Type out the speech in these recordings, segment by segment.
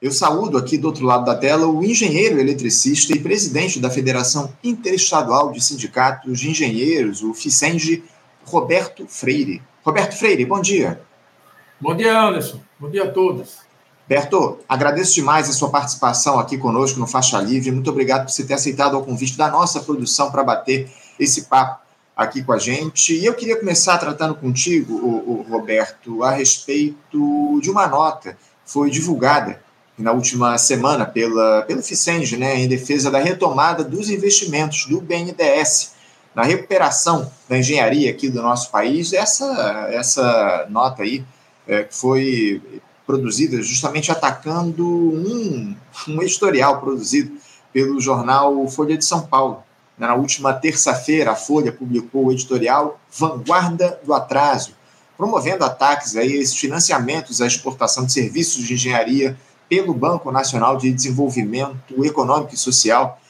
Eu saúdo aqui do outro lado da tela o engenheiro eletricista e presidente da Federação Interestadual de Sindicatos de Engenheiros, o FICENG, Roberto Freire. Roberto Freire, bom dia. Bom dia, Anderson. Bom dia a todos. Berto, agradeço demais a sua participação aqui conosco no Faixa Livre. Muito obrigado por você ter aceitado o convite da nossa produção para bater esse papo aqui com a gente. E eu queria começar tratando contigo, o, o Roberto, a respeito de uma nota que foi divulgada na última semana pela, pelo FICENG, né, em defesa da retomada dos investimentos do BNDES na recuperação da engenharia aqui do nosso país. Essa, essa nota aí é, foi produzida justamente atacando um, um editorial produzido pelo jornal Folha de São Paulo. Na última terça-feira, a Folha publicou o editorial Vanguarda do Atraso, promovendo ataques a esses financiamentos à exportação de serviços de engenharia pelo Banco Nacional de Desenvolvimento Econômico e Social,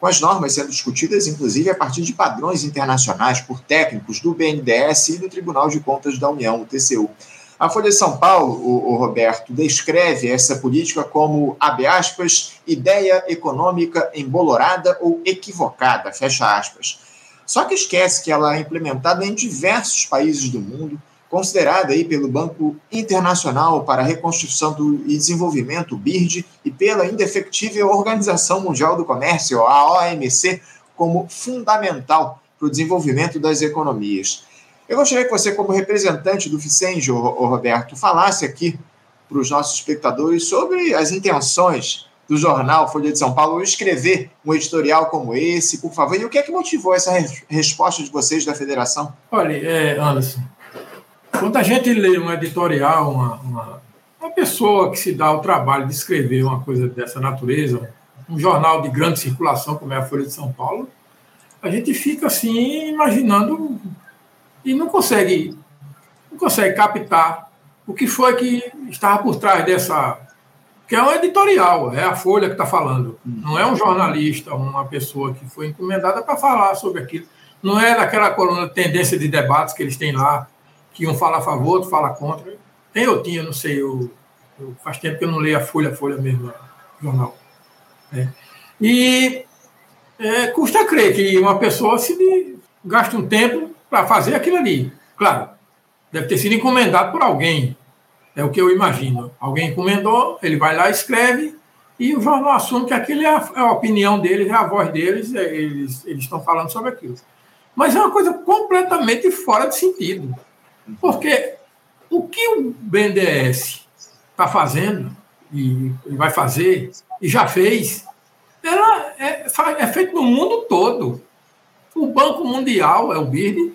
com as normas sendo discutidas, inclusive, a partir de padrões internacionais por técnicos do BNDES e do Tribunal de Contas da União, o TCU. A Folha de São Paulo, o, o Roberto, descreve essa política como, abre aspas, ideia econômica embolorada ou equivocada, fecha aspas. Só que esquece que ela é implementada em diversos países do mundo, considerada aí pelo Banco Internacional para a Reconstrução do e Desenvolvimento, BIRD, e pela indefectível Organização Mundial do Comércio, a OMC, como fundamental para o desenvolvimento das economias. Eu gostaria que você, como representante do Ficenjo, Roberto, falasse aqui para os nossos espectadores sobre as intenções do jornal Folha de São Paulo escrever um editorial como esse, por favor, e o que é que motivou essa resposta de vocês da federação? Olha, é, Anderson, quando a gente lê um editorial, uma, uma, uma, pessoa que se dá o trabalho de escrever uma coisa dessa natureza, um jornal de grande circulação como é a Folha de São Paulo, a gente fica assim imaginando e não consegue não consegue captar o que foi que estava por trás dessa que é um editorial, é a Folha que está falando, não é um jornalista, uma pessoa que foi encomendada para falar sobre aquilo, não é daquela coluna tendência de debates que eles têm lá, que um fala a favor, outro fala contra. Tem ou tinha, não sei, eu, eu, faz tempo que eu não leio a Folha, a Folha mesmo, jornal. É. E é, custa crer que uma pessoa se um tempo para fazer aquilo ali. Claro, deve ter sido encomendado por alguém, é o que eu imagino. Alguém encomendou, ele vai lá, escreve, e o jornal assume que aquilo é a, é a opinião deles, é a voz deles, é, eles estão falando sobre aquilo. Mas é uma coisa completamente fora de sentido. Porque o que o BNDES está fazendo e, vai fazer, e já fez, ela é, é, feito no mundo todo. O Banco Mundial, é o BIRD,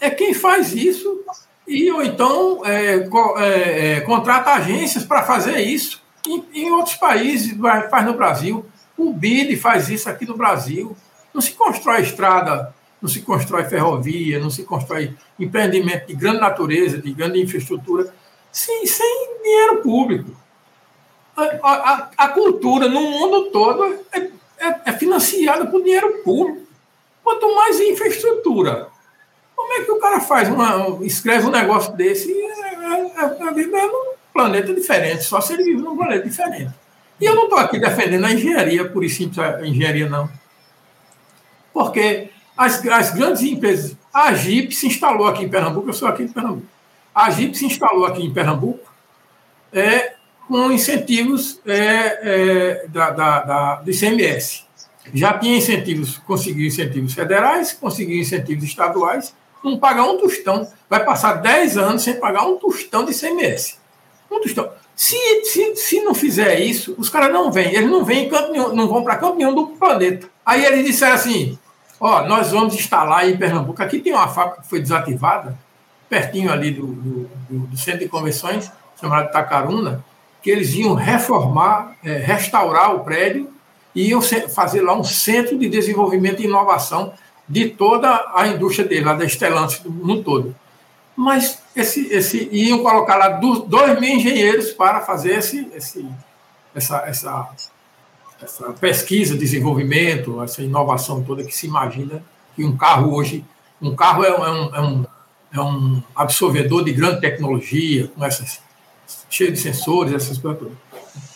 é quem faz isso, e ou então é, é, é, contrata agências para fazer isso. Em, em, outros países, faz no Brasil. O BID faz isso aqui no Brasil. Não se constrói estrada não se constrói ferrovia, não se constrói empreendimento de grande natureza, de grande infraestrutura, sem, sem dinheiro público. A, a, a, cultura no mundo todo é, é, é, financiada por dinheiro público. Quanto mais infraestrutura. Como é que o cara faz uma, escreve um negócio desse e é, é, é, vive num planeta diferente, só se ele vive num planeta diferente. E eu não estou aqui defendendo a engenharia, por isso a engenharia não. Porque as, as grandes empresas. A Jeep se instalou aqui em Pernambuco, eu sou aqui em Pernambuco. A Jeep se instalou aqui em Pernambuco é, com incentivos é, é, da, da, da, do ICMS. Já tinha incentivos, conseguiu incentivos federais, conseguiu incentivos estaduais, não pagar um tostão. Vai passar 10 anos sem pagar um tostão de ICMS. Um tostão. Se, se, se não fizer isso, os caras não vêm. Eles não vêm, não vão para campo nenhum do planeta. Aí eles disseram assim: Ó, nós vamos instalar em Pernambuco. Aqui tem uma fábrica que foi desativada, pertinho ali do, do, do centro de convenções, chamado Tacaruna, que eles iam reformar, é, restaurar o prédio e iam fazer lá um centro de desenvolvimento e inovação de toda a indústria dele, lá da Stellantis no todo. Mas esse, esse, iam colocar lá dois mil engenheiros para fazer esse, esse, essa, essa essa pesquisa, desenvolvimento, essa inovação toda que se imagina que um carro hoje, um carro é, um, é um, é um absorvedor de grande tecnologia, com essas cheio de sensores, essas coisas todas.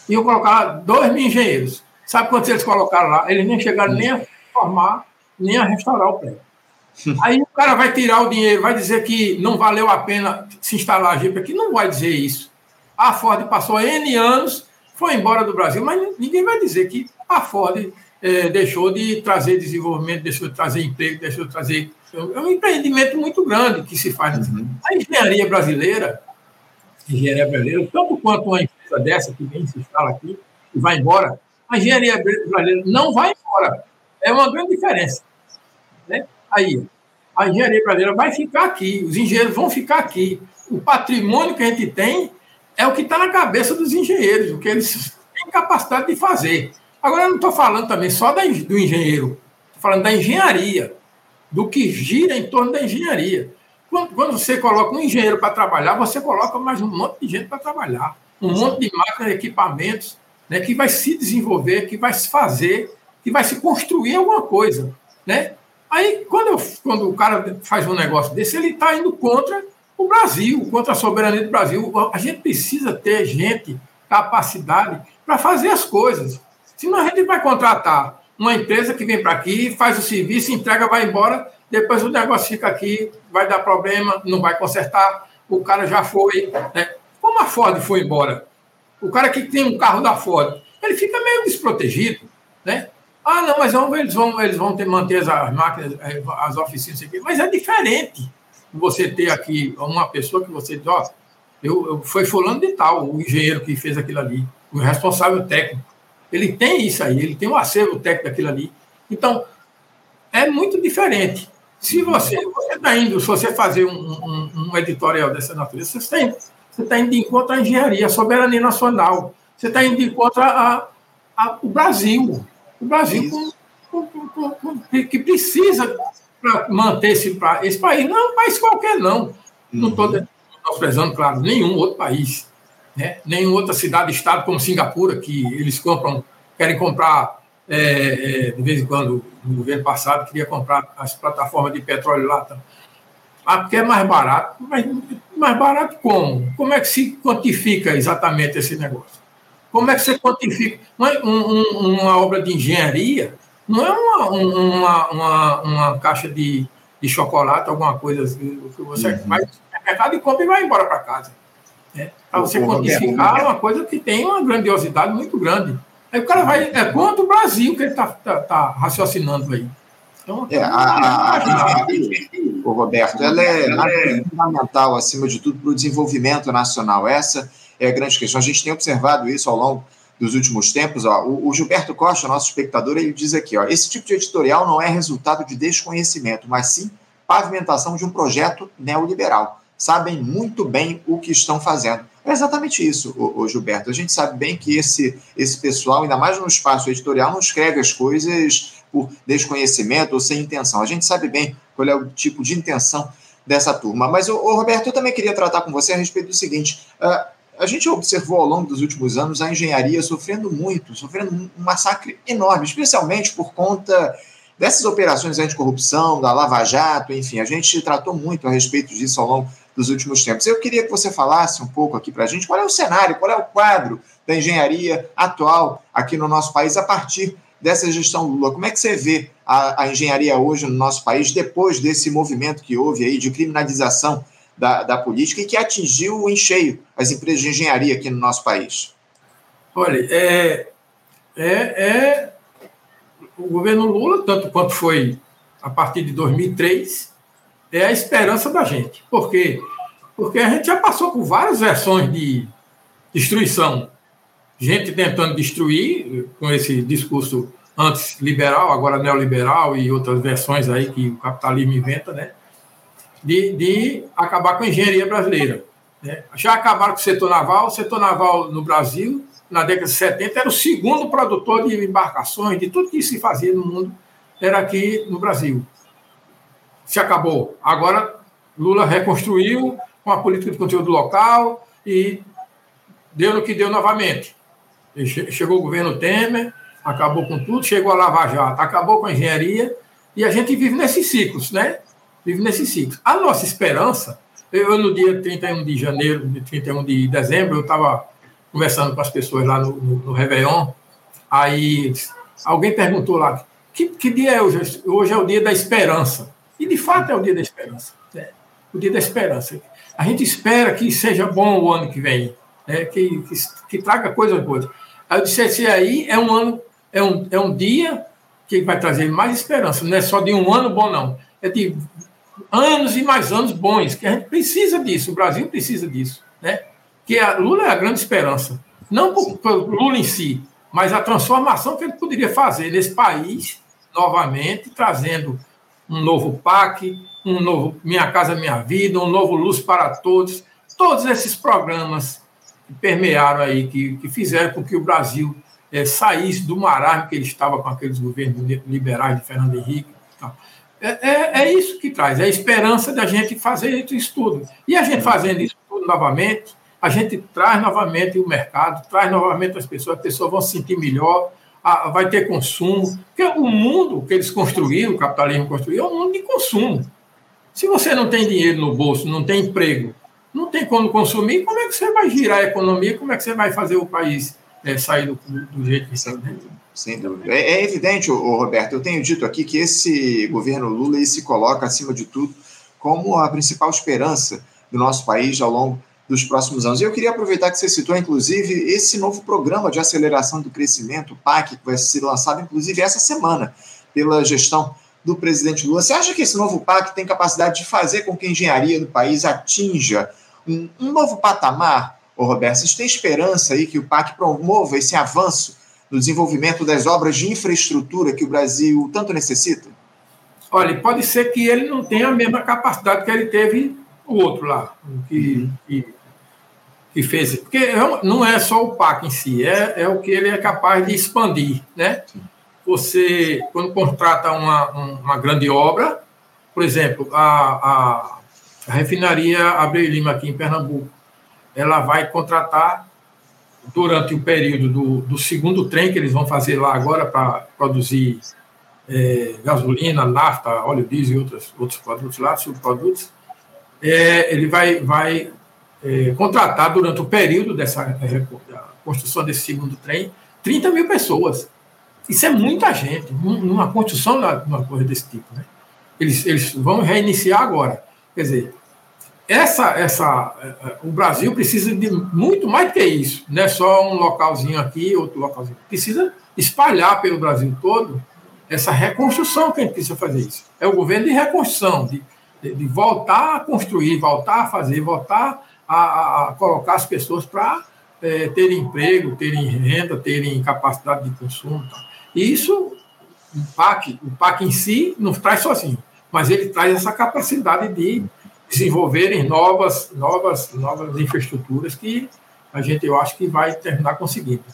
iam colocar dois mil engenheiros. Sabe quantos eles colocaram lá? Eles nem chegaram nem a formar, nem a restaurar o prédio. Aí o cara vai tirar o dinheiro, vai dizer que não valeu a pena se instalar a Jeep aqui. Não vai dizer isso. A Ford passou N anos, foi embora do Brasil, mas ninguém vai dizer que a Ford é, deixou de trazer desenvolvimento, deixou de trazer emprego, deixou de trazer. É um empreendimento muito grande que se faz. Uhum. A engenharia brasileira, engenharia brasileira, tanto quanto uma empresa dessa que vem se instala aqui e vai embora, a engenharia brasileira não vai embora. É uma grande diferença. Né? Aí, a engenharia brasileira vai ficar aqui, os engenheiros vão ficar aqui. O patrimônio que a gente tem é o que está na cabeça dos engenheiros, o que eles têm capacidade de fazer. Agora, eu não estou falando também só da, do engenheiro, estou falando da engenharia, do que gira em torno da engenharia. Quando, quando você coloca um engenheiro para trabalhar, você coloca mais um monte de gente para trabalhar, um monte de máquinas, equipamentos, né, que vai se desenvolver, que vai se fazer, que vai se construir alguma coisa. Né? Aí, quando, eu, quando o cara faz um negócio desse, ele está indo contra o Brasil, contra a soberania do Brasil. A gente precisa ter gente, capacidade para fazer as coisas. Senão a gente vai contratar uma empresa que vem para aqui, faz o serviço, entrega, vai embora, depois o negócio fica aqui, vai dar problema, não vai consertar, o cara já foi. Né? Como a Ford foi embora? O cara que tem um carro da Ford, ele fica meio desprotegido. Né? Ah, não, mas vamos, eles vão, eles vão ter, manter as máquinas, eh, as oficinas aqui. Mas é diferente você ter aqui uma pessoa que você diz, ó, eu, eu, foi fulano de tal, o engenheiro que fez aquilo ali, o responsável técnico. Ele tem isso aí, ele tem um acervo técnico daquilo ali. Então, é muito diferente. Se você está indo, se você fazer um, um, um, editorial dessa natureza, você está indo, você tá indo de encontro à engenharia, à soberania nacional. Você está indo de encontro ao Brasil. O Brasil com, com, com, que precisa para manter esse, esse país. Não é um país qualquer, não. Não estou uhum. desprezando, claro, nenhum outro país. Né? Nenhuma outra cidade, estado como Singapura, que eles compram, querem comprar, é, é, de vez em quando, no governo passado, queria comprar as plataformas de petróleo lá. Tá? Ah, porque é mais barato. Mas mais barato como? Como é que se quantifica exatamente esse negócio? Como é que você quantifica? Uma, um, uma obra de engenharia não é uma, uma, uma, uma caixa de, de chocolate, alguma coisa assim, que você uhum. vai no mercado e compra e vai embora para casa. Né? Para você quantificar é uma coisa que tem uma grandiosidade muito grande. Aí o cara vai. É quanto o Brasil que ele está tá, tá raciocinando aí. Então, é, a, a, a, o Roberto, ela é, ela é fundamental, acima de tudo, para o desenvolvimento nacional. Essa é a grande questão. A gente tem observado isso ao longo dos últimos tempos. Ó, o, Gilberto Costa, nosso espectador, ele diz aqui: ó, esse tipo de editorial não é resultado de desconhecimento, mas sim pavimentação de um projeto neoliberal. Sabem muito bem o que estão fazendo. É exatamente isso, o, o Gilberto. A gente sabe bem que esse, esse pessoal, ainda mais no espaço editorial, não escreve as coisas por desconhecimento ou sem intenção. A gente sabe bem qual é o tipo de intenção dessa turma. Mas, o, Roberto, eu também queria tratar com você a respeito do seguinte: uh, a gente observou ao longo dos últimos anos a engenharia sofrendo muito, sofrendo um massacre enorme, especialmente por conta dessas operações anticorrupção, da Lava Jato, enfim, a gente tratou muito a respeito disso ao longo dos últimos tempos. Eu queria que você falasse um pouco aqui para a gente qual é o cenário, qual é o quadro da engenharia atual aqui no nosso país a partir dessa gestão Lula. Como é que você vê a, a engenharia hoje no nosso país depois desse movimento que houve aí de criminalização da, da política e que atingiu em cheio as empresas de engenharia aqui no nosso país? Olha, é, é, é o governo Lula, tanto quanto foi a partir de 2003, é a esperança da gente. Por quê? Porque a gente já passou por várias versões de destruição. Gente tentando destruir, com esse discurso antes liberal, agora neoliberal e outras versões aí que o capitalismo inventa, né? De, de acabar com a engenharia brasileira. Né? Já acabaram com o setor naval. O setor naval no Brasil, na década de 70, era o segundo produtor de embarcações, de tudo que se fazia no mundo, era aqui no Brasil. Se acabou. Agora, Lula reconstruiu com a política de conteúdo local e deu no que deu novamente. Chegou o governo Temer, acabou com tudo, chegou a Lava Jato, acabou com a engenharia, e a gente vive nesses ciclos, né? Vive nesse ciclo. A nossa esperança, eu no dia 31 de janeiro, 31 de dezembro, eu estava conversando com as pessoas lá no, no, no Réveillon, aí alguém perguntou lá, que, que dia é hoje? Hoje é o dia da esperança. E, de fato, é o dia da esperança. Né? O dia da esperança. A gente espera que seja bom o ano que vem, né? que, que, que traga coisas boas. Aí eu disse assim, aí é um ano, é um, é um dia que vai trazer mais esperança. Não é só de um ano bom, não. É de anos e mais anos bons, que a gente precisa disso, o Brasil precisa disso. Né? Que a Lula é a grande esperança. Não por, Lula em si, mas a transformação que ele poderia fazer nesse país, novamente, trazendo um novo PAC, um novo Minha Casa Minha Vida, um novo Luz para Todos, todos esses programas que permearam aí, que, que fizeram com que o Brasil é, saísse do marasmo que ele estava com aqueles governos liberais de Fernando Henrique. É, é, é, isso que traz, é a esperança da gente fazer isso tudo. E a gente fazendo isso tudo novamente, a gente traz novamente o mercado, traz novamente as pessoas, as pessoas vão se sentir melhor, vai ter consumo. Porque o mundo que eles construíram, o capitalismo construiu, é um mundo de consumo. Se você não tem dinheiro no bolso, não tem emprego, não tem como consumir, como é que você vai girar a economia? Como é que você vai fazer o país é, sair do, do, jeito que está? Sem dúvida. É, é evidente, ô, Roberto, eu tenho dito aqui que esse governo Lula se coloca, acima de tudo, como a principal esperança do nosso país ao longo dos próximos anos. E eu queria aproveitar que você citou, inclusive, esse novo programa de aceleração do crescimento, o PAC, que vai ser lançado, inclusive, essa semana, pela gestão do presidente Lula. Você acha que esse novo PAC tem capacidade de fazer com que a engenharia do país atinja um, um novo patamar, ô Roberto? Vocês têm esperança aí que o PAC promova esse avanço no desenvolvimento das obras de infraestrutura que o Brasil tanto necessita? Olha, pode ser que ele não tenha a mesma capacidade que ele teve o outro lá, que, uhum. que, que, fez. Porque é não é só o PAC em si, é, é o que ele é capaz de expandir. Né? Você, quando contrata uma, uma grande obra, por exemplo, a, a, a refinaria Abreu Lima aqui em Pernambuco, ela vai contratar durante o período do, do segundo trem que eles vão fazer lá agora para produzir é, gasolina, nafta, óleo diesel e outros, outros produtos lá, subprodutos, é, ele vai, vai é, contratar durante o período dessa é, construção desse segundo trem 30 mil pessoas. Isso é muita gente, numa construção de uma coisa desse tipo. Né? Eles, eles vão reiniciar agora. Quer dizer, essa, essa, é, o Brasil precisa de muito mais que isso. Não é só um localzinho aqui, outro localzinho. Precisa espalhar pelo Brasil todo essa reconstrução que a gente precisa fazer isso. É o governo de reconstrução, de, de voltar a construir, voltar a fazer, voltar a, a colocar as pessoas para é, terem emprego, terem renda, terem capacidade de consumo. Tá? E isso, o PAC, o PAC em si não traz sozinho, mas ele traz essa capacidade de desenvolverem novas, novas, novas infraestruturas que a gente, eu acho que vai terminar conseguindo.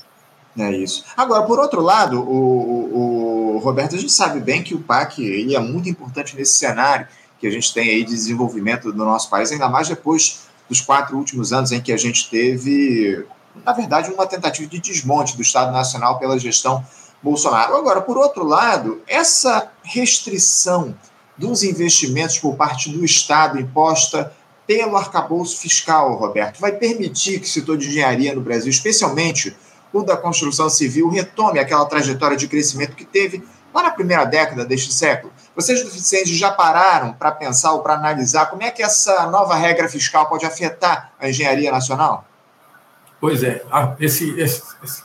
É isso. Agora, por outro lado, o, o, Roberto, a gente sabe bem que o PAC ele é muito importante nesse cenário que a gente tem aí de desenvolvimento do nosso país, ainda mais depois dos quatro últimos anos em que a gente teve, na verdade, uma tentativa de desmonte do Estado Nacional pela gestão Bolsonaro. Agora, por outro lado, essa restrição dos investimentos por parte do Estado imposta pelo arcabouço fiscal, Roberto, vai permitir que o setor de engenharia no Brasil, especialmente o da construção civil, retome aquela trajetória de crescimento que teve lá na primeira década deste século. Vocês Deficientes já pararam para pensar ou para analisar como é que essa nova regra fiscal pode afetar a engenharia nacional? Pois é, esse, esse, esse,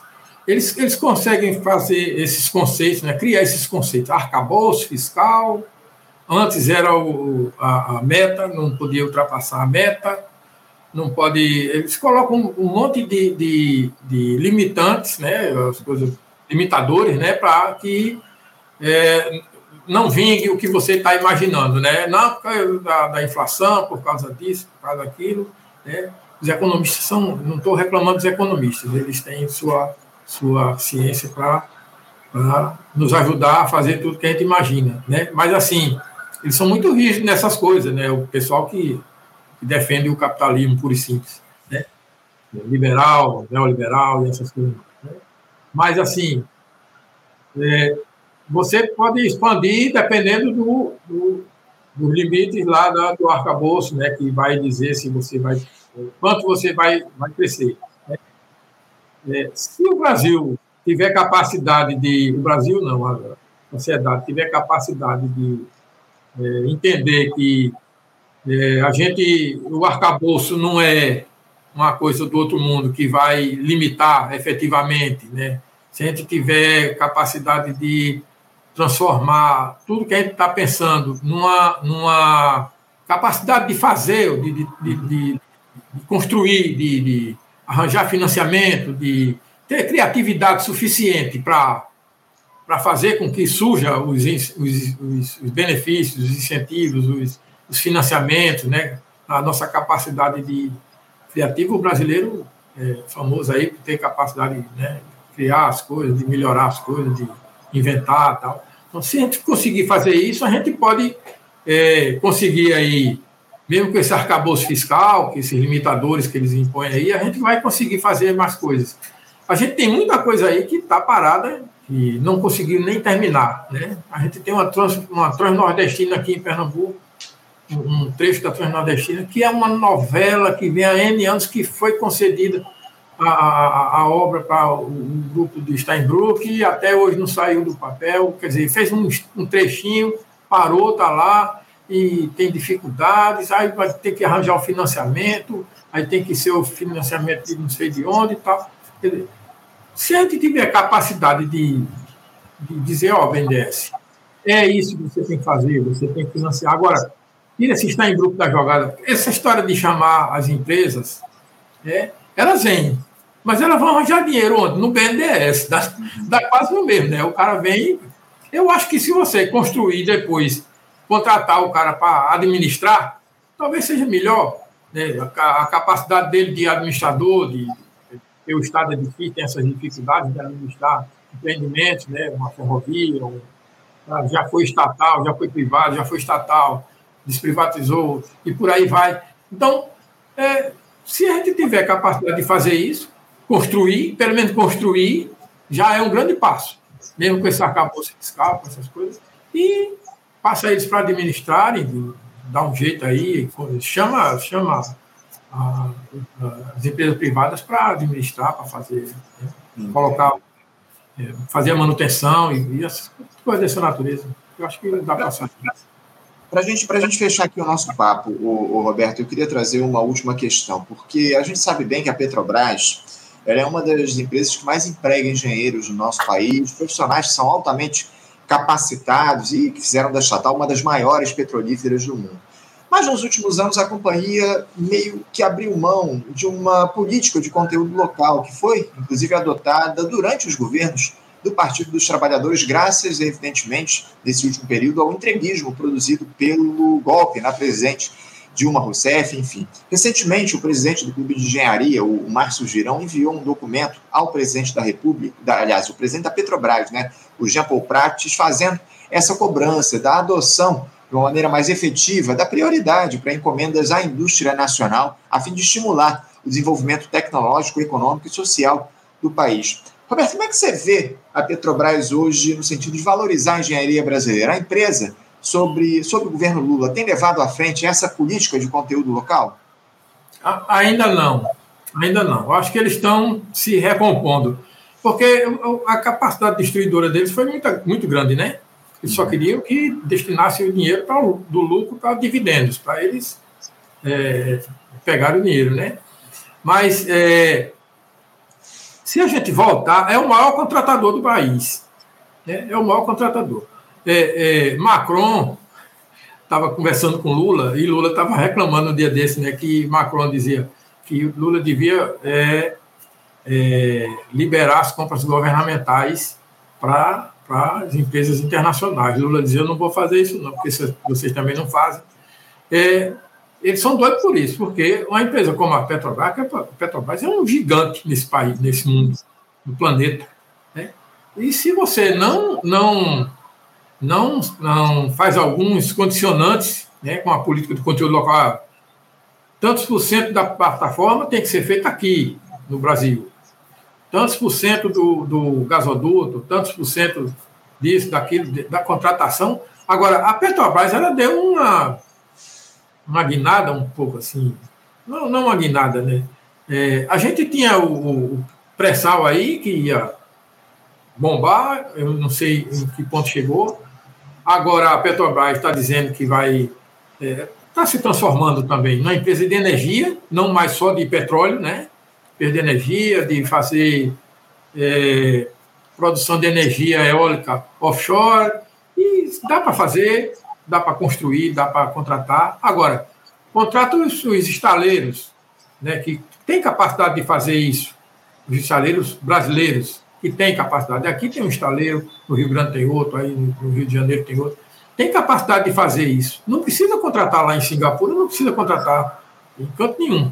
eles, eles conseguem fazer esses conceitos, né, criar esses conceitos, arcabouço fiscal, antes era o, a, a, meta, não podia ultrapassar a meta, não pode. Eles colocam um, monte de, de, de limitantes, né, as coisas, limitadores, né, para que é, não vingue o que você está imaginando, né? Não por causa da, da, inflação, por causa disso, por causa daquilo. Né? Os economistas são, não estou reclamando dos economistas, eles têm sua, sua ciência para nos ajudar a fazer tudo que a gente imagina, né? Mas assim, eles são muito rígidos nessas coisas, né? O pessoal que, que defende o capitalismo puro e simples, né? Liberal, neoliberal e essas coisas. Né? Mas assim, é, você pode expandir dependendo do, do, dos limites lá da, do arcabouço, né, que vai dizer se você vai, quanto você vai, vai crescer. Né? É, se o Brasil tiver capacidade de. O Brasil não, a sociedade tiver capacidade de é, entender que é, a gente. O arcabouço não é uma coisa do outro mundo que vai limitar efetivamente, né? Se a gente tiver capacidade de transformar tudo que a gente está pensando numa, numa capacidade de fazer, de, de, de, de construir, de, de, arranjar financiamento, de ter criatividade suficiente para fazer com que surja os, os, os, os benefícios, os incentivos, os, os, financiamentos, né? a nossa capacidade de criativo brasileiro é famoso aí por ter capacidade né, de criar as coisas, de melhorar as coisas, de inventar tal. Então, se a gente conseguir fazer isso, a gente pode é, conseguir aí, mesmo com esse arcabouço fiscal, com esses limitadores que eles impõem aí, a gente vai conseguir fazer mais coisas. A gente tem muita coisa aí que está parada e não conseguiu nem terminar. Né? A gente tem uma, trans, uma transnordestina aqui em Pernambuco, um trecho da Transnordestina, que é uma novela que vem há N anos, que foi concedida a, a, a obra para o, o, grupo de Steinbrück e até hoje não saiu do papel. Quer dizer, fez um, um trechinho, parou, está lá e tem dificuldades, aí vai ter que arranjar o financiamento, aí tem que ser o financiamento de não sei de onde e tal. Dizer, se a gente tiver capacidade de, de dizer, ó, oh, BNDES, é isso que você tem que fazer, você tem que financiar. Agora, tira se está em grupo da jogada. Essa história de chamar as empresas, é, elas vêm, mas elas vão arranjar dinheiro onde? No BNDES, dá, dá quase no mesmo, né? O cara vem. Eu acho que se você construir depois, contratar o cara para administrar, talvez seja melhor. Né? A, a, capacidade dele de administrador, de, de o Estado é difícil, tem essas dificuldades de administrar empreendimentos, né? uma ferrovia, um, já foi estatal, já foi privado, já foi estatal, desprivatizou e por aí vai. Então, é, se a gente tiver capacidade de fazer isso, construir, pelo menos construir, já é um grande passo, mesmo com esse arcabouço fiscal, com essas coisas, e passa eles para administrarem, dá um jeito aí, chama, chama as empresas privadas para administrar, para fazer, né? colocar, é, fazer a manutenção e, e essas coisas dessa natureza. Eu acho que dá para fazer. Para gente, a gente fechar aqui o nosso papo, o, o, Roberto, eu queria trazer uma última questão, porque a gente sabe bem que a Petrobras ela é uma das empresas que mais emprega engenheiros no nosso país, profissionais que são altamente capacitados e que fizeram da estatal uma das maiores petrolíferas do mundo. Mas nos últimos anos a companhia meio que abriu mão de uma política de conteúdo local que foi, inclusive, adotada durante os governos do Partido dos Trabalhadores, graças, evidentemente, nesse último período, ao entreguismo produzido pelo golpe na presidente Dilma Rousseff, enfim. Recentemente, o presidente do Clube de Engenharia, o Márcio Girão, enviou um documento ao presidente da República, da, aliás, o presidente da Petrobras, né, o Jean Paul Prates, fazendo essa cobrança da adoção de uma maneira mais efetiva da prioridade para encomendas à indústria nacional, a fim de estimular o desenvolvimento tecnológico, econômico e social do país. Roberto, como é que você vê a Petrobras hoje no sentido de valorizar a engenharia brasileira? A empresa, sobre, sobre o governo Lula, tem levado à frente essa política de conteúdo local? Ainda não. Ainda não. Eu acho que eles estão se recompondo. Porque a capacidade destruidora deles foi muito, muito grande, né? Eles só queriam que destinasse o dinheiro pra, do lucro para dividendos, para eles é, pegarem o dinheiro, né? Mas é, se a gente voltar, é o maior contratador do país. Né? É o maior contratador. É, é, Macron estava conversando com Lula e Lula estava reclamando no dia desse, né, que Macron dizia que Lula devia é, é liberar as compras governamentais para as empresas internacionais. Lula dizia: Eu não vou fazer isso, não, porque vocês também não fazem. É, eles são doidos por isso, porque uma empresa como a Petrobras, a Petrobras é um gigante nesse país, nesse mundo, no planeta. Né? E se você não, não, não, não faz alguns condicionantes né, com a política de conteúdo local, tantos por cento da plataforma tem que ser feito aqui, no Brasil. Tantos por cento do, do gasoduto, tantos por cento disso, daquilo, da contratação. Agora, a Petrobras, ela deu uma uma guinada um pouco assim, não, não uma guinada, né? É, a gente tinha o, o pré-sal aí que ia bombar, eu não sei em que ponto chegou. Agora a Petrobras está dizendo que vai está é, tá se transformando também numa empresa de energia, não mais só de petróleo, né? Perder energia, de fazer é, produção de energia eólica offshore, e dá para fazer, dá para construir, dá para contratar. Agora, contrata os, os estaleiros, né, que têm capacidade de fazer isso, os estaleiros brasileiros, que têm capacidade. Aqui tem um estaleiro, no Rio Grande tem outro, aí no Rio de Janeiro tem outro. Tem capacidade de fazer isso. Não precisa contratar lá em Singapura, não precisa contratar em canto nenhum.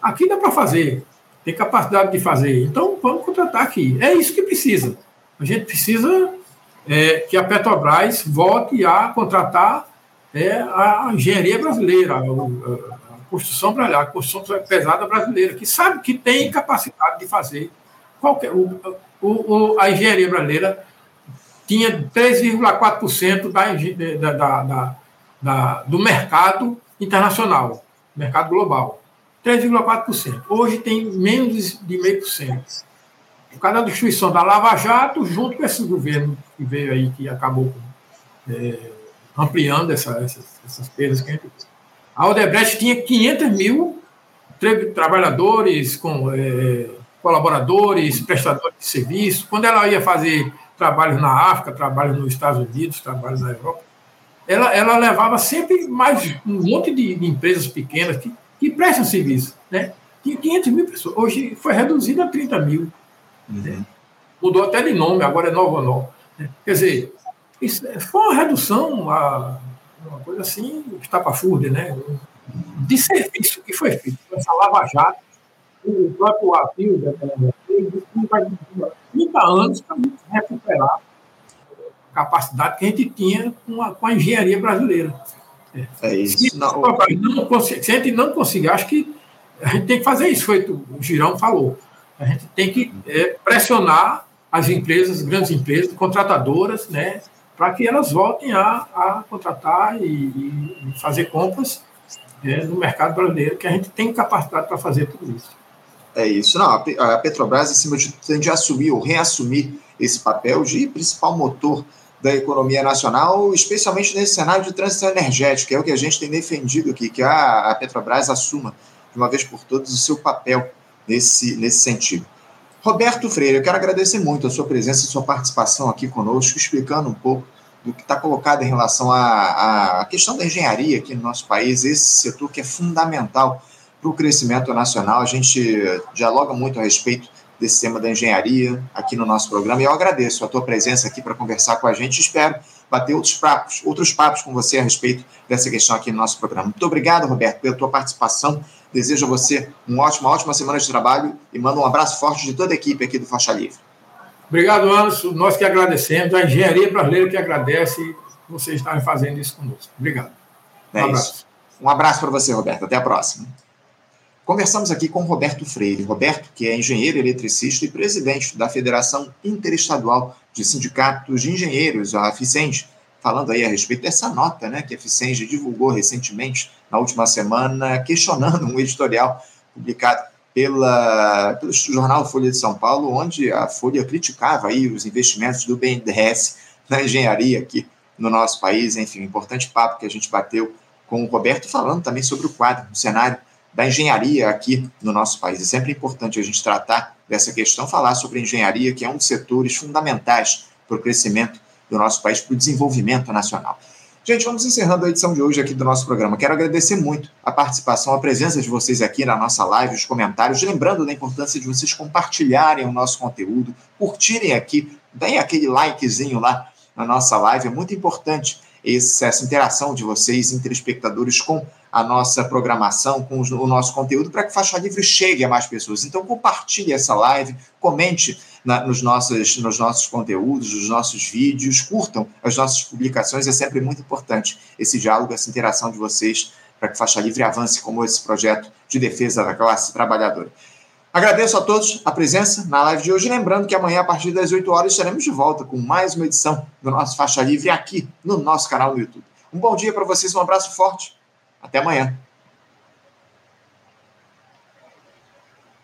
Aqui dá para fazer tem capacidade de fazer. Então, vamos contratar aqui. É isso que precisa. A gente precisa é, que a Petrobras volte a contratar é, a engenharia brasileira, a, a, construção a construção pesada brasileira, que sabe que tem capacidade de fazer qualquer. O, o, a engenharia brasileira tinha 3,4% da, da, da, da, do mercado internacional, mercado global. 3,4%. Hoje tem menos de 0,5%. Por causa da destruição da Lava Jato, junto com esse governo que veio aí, que acabou é, ampliando essa, essas, essas perdas que A Odebrecht tinha 500 mil trabalhadores, com, é, colaboradores, prestadores de serviço. Quando ela ia fazer trabalhos na África, trabalhos nos Estados Unidos, trabalhos na Europa, ela, ela levava sempre mais um monte de, de empresas pequenas que que prestam serviço. Né? Tinha 500 mil pessoas. Hoje foi reduzido a 30 mil. Uhum. Né? Mudou até de nome, agora é Novo Nova. Né? Quer dizer, isso é, foi uma redução, uma, uma coisa assim, estapafúrdia, né? de serviço que foi feito. Essa Lava Jato, o próprio Apio da disse que vai 30 anos para recuperar a capacidade que a gente tinha com a, com a engenharia brasileira. É isso. Se, não, não, se a gente não conseguir, acho que a gente tem que fazer isso, foi o Girão falou. A gente tem que é, pressionar as empresas, grandes empresas, contratadoras, né, para que elas voltem a, a contratar e, e fazer compras é, no mercado brasileiro, que a gente tem capacidade para fazer tudo isso. É isso. Não, a Petrobras, acima de tudo, tem de assumir ou reassumir esse papel de principal motor da economia nacional, especialmente nesse cenário de transição energética, é o que a gente tem defendido aqui, que a, Petrobras assuma de uma vez por todas o seu papel nesse, nesse sentido. Roberto Freire, eu quero agradecer muito a sua presença e sua participação aqui conosco, explicando um pouco do que está colocado em relação à, à questão da engenharia aqui no nosso país, esse setor que é fundamental para o crescimento nacional. A gente dialoga muito a respeito desse tema da engenharia aqui no nosso programa. E eu agradeço a tua presença aqui para conversar com a gente. Espero bater outros papos, outros papos com você a respeito dessa questão aqui no nosso programa. Muito obrigado, Roberto, pela tua participação. Desejo a você uma ótima, ótima semana de trabalho e mando um abraço forte de toda a equipe aqui do Faixa Livre. Obrigado, Anderson. Nós que agradecemos, a engenharia brasileira que agradece vocês estarem fazendo isso conosco. Obrigado. Um é abraço. Isso. Um abraço para você, Roberto. Até a próxima. Conversamos aqui com Roberto Freire. Roberto, que é engenheiro eletricista e presidente da Federação Interestadual de Sindicatos de Engenheiros, a FICENG, falando aí a respeito dessa nota né, que a FICENG divulgou recentemente, na última semana, questionando um editorial publicado pela, pelo jornal Folha de São Paulo, onde a Folha criticava aí os investimentos do BNDES na engenharia aqui no nosso país. Enfim, importante papo que a gente bateu com o Roberto, falando também sobre o quadro, o cenário da engenharia aqui no nosso país. É sempre importante a gente tratar dessa questão, falar sobre a engenharia, que é um dos setores fundamentais para o crescimento do nosso país, para o desenvolvimento nacional. Gente, vamos encerrando a edição de hoje aqui do nosso programa. Quero agradecer muito a participação, a presença de vocês aqui na nossa live, os comentários, lembrando da importância de vocês compartilharem o nosso conteúdo, curtirem aqui, deem aquele likezinho lá na nossa live, é muito importante essa interação de vocês, interespectadores, com a nossa programação, com o nosso conteúdo, para que Faixa Livre chegue a mais pessoas. Então, compartilhe essa live, comente na, nos, nossos, nos nossos conteúdos, nos nossos vídeos, curtam as nossas publicações. É sempre muito importante esse diálogo, essa interação de vocês, para que Faixa Livre avance como esse projeto de defesa da classe trabalhadora. Agradeço a todos a presença na live de hoje. Lembrando que amanhã, a partir das 8 horas, estaremos de volta com mais uma edição do nosso Faixa Livre aqui no nosso canal no YouTube. Um bom dia para vocês, um abraço forte. Até amanhã.